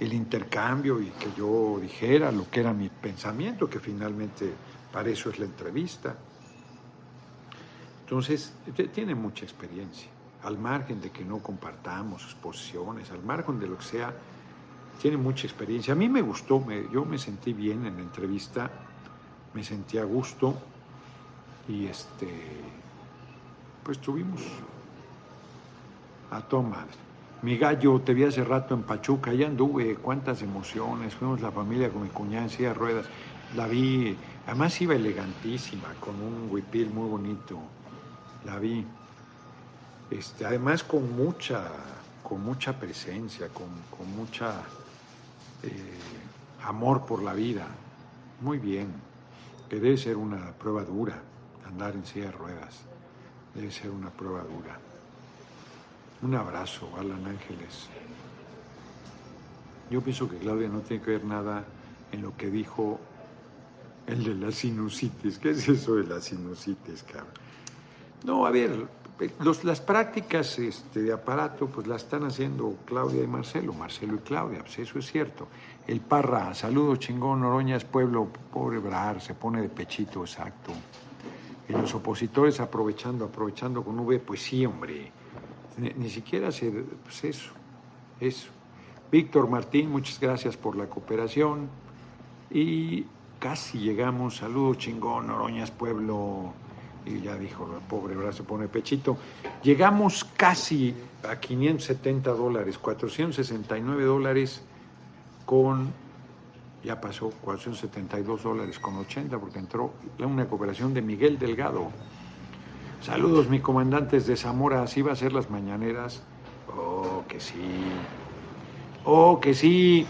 el intercambio y que yo dijera lo que era mi pensamiento, que finalmente para eso es la entrevista. Entonces, tiene mucha experiencia, al margen de que no compartamos sus posiciones, al margen de lo que sea, tiene mucha experiencia. A mí me gustó, yo me sentí bien en la entrevista, me sentí a gusto y este, pues tuvimos a tomar. Mi gallo, te vi hace rato en Pachuca, ya anduve, cuántas emociones, fuimos la familia con mi cuñada en silla de ruedas, la vi, además iba elegantísima, con un huipil muy bonito, la vi, este, además con mucha, con mucha presencia, con, con mucha eh, amor por la vida, muy bien, que debe ser una prueba dura andar en silla de ruedas. Debe ser una prueba dura. Un abrazo, Alan Ángeles. Yo pienso que Claudia no tiene que ver nada en lo que dijo el de la sinusitis. ¿Qué es eso de la sinusitis, cabrón? No, a ver, las prácticas este, de aparato pues las están haciendo Claudia y Marcelo, Marcelo y Claudia, pues eso es cierto. El Parra, saludo chingón, Oroña es pueblo, pobre Brar, se pone de pechito, exacto. Y los opositores aprovechando, aprovechando con V, pues sí, hombre, ni, siquiera se, pues eso, eso. Víctor Martín, muchas gracias por la cooperación. Y casi llegamos, saludos chingón, Oroñas Pueblo. Y ya dijo, el pobre brazo pone pechito. Llegamos casi a 570 dólares, 469 dólares con ya pasó 472 dólares con 80 porque entró una cooperación de Miguel Delgado. Saludos, mi comandante de Zamora, ¿así va a ser las mañaneras? Oh, que sí. Oh, que sí.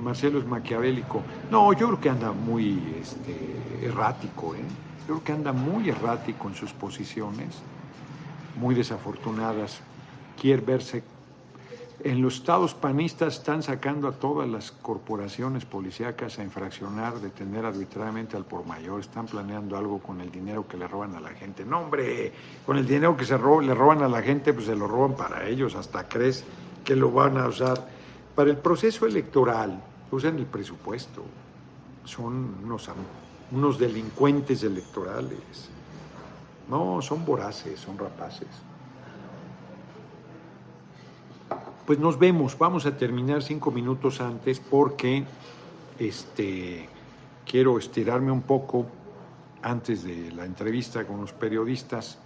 Marcelo es maquiavélico. No, yo creo que anda muy este, errático, ¿eh? Yo creo que anda muy errático en sus posiciones, muy desafortunadas. Quiere verse en los estados panistas están sacando a todas las corporaciones policíacas a infraccionar, detener arbitrariamente al por mayor. Están planeando algo con el dinero que le roban a la gente. No, hombre, con el dinero que se le roban a la gente, pues se lo roban para ellos. Hasta crees que lo van a usar. Para el proceso electoral, usan el presupuesto. Son unos, unos delincuentes electorales. No, son voraces, son rapaces. Pues nos vemos, vamos a terminar cinco minutos antes porque este, quiero estirarme un poco antes de la entrevista con los periodistas,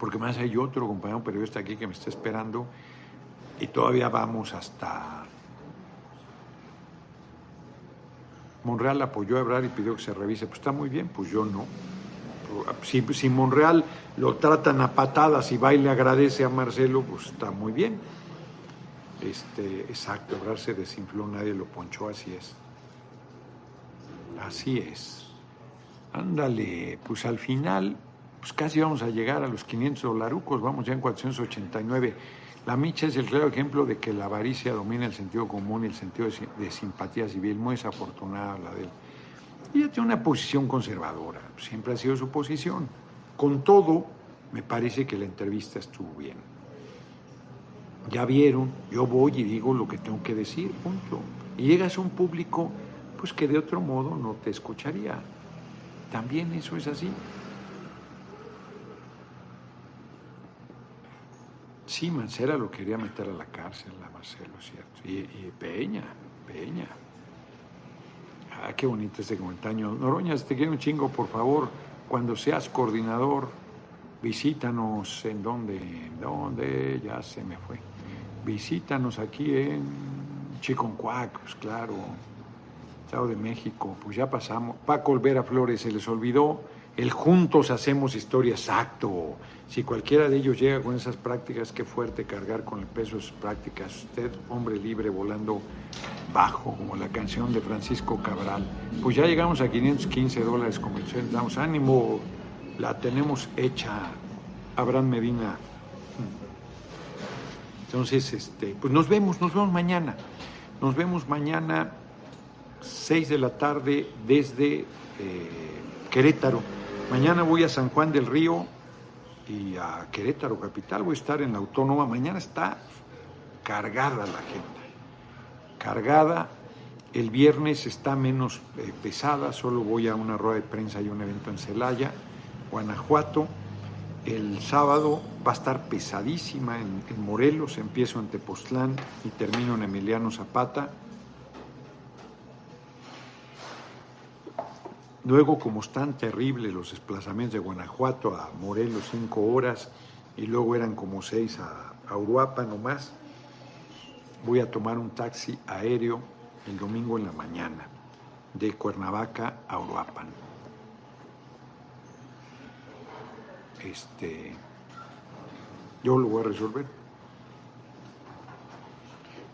porque más hay otro compañero periodista aquí que me está esperando y todavía vamos hasta... Monreal apoyó a Ebrar y pidió que se revise. Pues está muy bien, pues yo no. Si, si Monreal lo tratan a patadas y va y le agradece a Marcelo, pues está muy bien. Este, exacto, Obrar se desinfló, nadie lo ponchó, así es. Así es. Ándale, pues al final, pues casi vamos a llegar a los 500 dolarucos, vamos ya en 489. La Micha es el claro ejemplo de que la avaricia domina el sentido común y el sentido de, simpatía civil, muy desafortunada la de él. Ella tiene una posición conservadora, siempre ha sido su posición. Con todo, me parece que la entrevista estuvo bien ya vieron, yo voy y digo lo que tengo que decir, punto. Y llegas a un público, pues que de otro modo no te escucharía. También eso es así. Sí, Mancera lo quería meter a la cárcel, a Marcelo, ¿cierto? Y, Peña, Peña. Ah, qué bonito este comentario. Noroñas, te quiero un chingo, por favor, cuando seas coordinador, visítanos en donde, en donde, ya se me fue visítanos aquí en Chiconcuac, pues claro, Estado de México, pues ya pasamos. Paco Olvera Flores, se les olvidó el juntos hacemos historia, exacto. Si cualquiera de ellos llega con esas prácticas, qué fuerte cargar con el peso de sus prácticas. Usted, hombre libre, volando bajo, como la canción de Francisco Cabral. Pues ya llegamos a 515 dólares como damos ánimo, la tenemos hecha. Abraham Medina, entonces, este, pues nos vemos, nos vemos mañana. Nos vemos mañana, 6 de la tarde, desde eh, Querétaro. Mañana voy a San Juan del Río y a Querétaro Capital. Voy a estar en la Autónoma. Mañana está cargada la agenda. Cargada. El viernes está menos eh, pesada. Solo voy a una rueda de prensa y un evento en Celaya, Guanajuato. El sábado va a estar pesadísima en, Morelos, empiezo en Tepoztlán y termino en Emiliano Zapata. Luego, como están terribles los desplazamientos de Guanajuato a Morelos, cinco horas, y luego eran como seis a, a Uruapan o más, voy a tomar un taxi aéreo el domingo en la mañana, de Cuernavaca a Uruapan. Este, yo lo voy a resolver.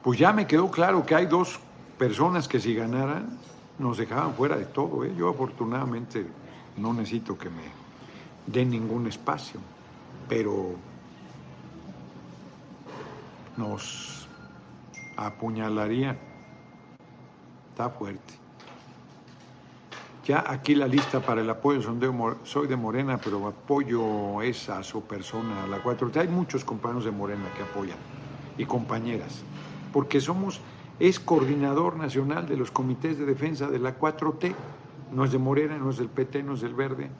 Pues ya me quedó claro que hay dos personas que si ganaran nos dejaban fuera de todo. ¿eh? Yo afortunadamente no necesito que me den ningún espacio, pero nos apuñalaría. Está fuerte. Ya aquí la lista para el apoyo soy de Morena, pero apoyo esa su persona, a la 4T. Hay muchos compañeros de Morena que apoyan y compañeras, porque somos, es coordinador nacional de los comités de defensa de la 4T. No es de Morena, no es del PT, no es del Verde.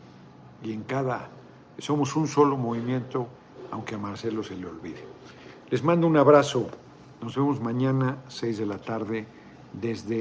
Y en cada, somos un solo movimiento, aunque a Marcelo se le olvide. Les mando un abrazo. Nos vemos mañana, 6 de la tarde, desde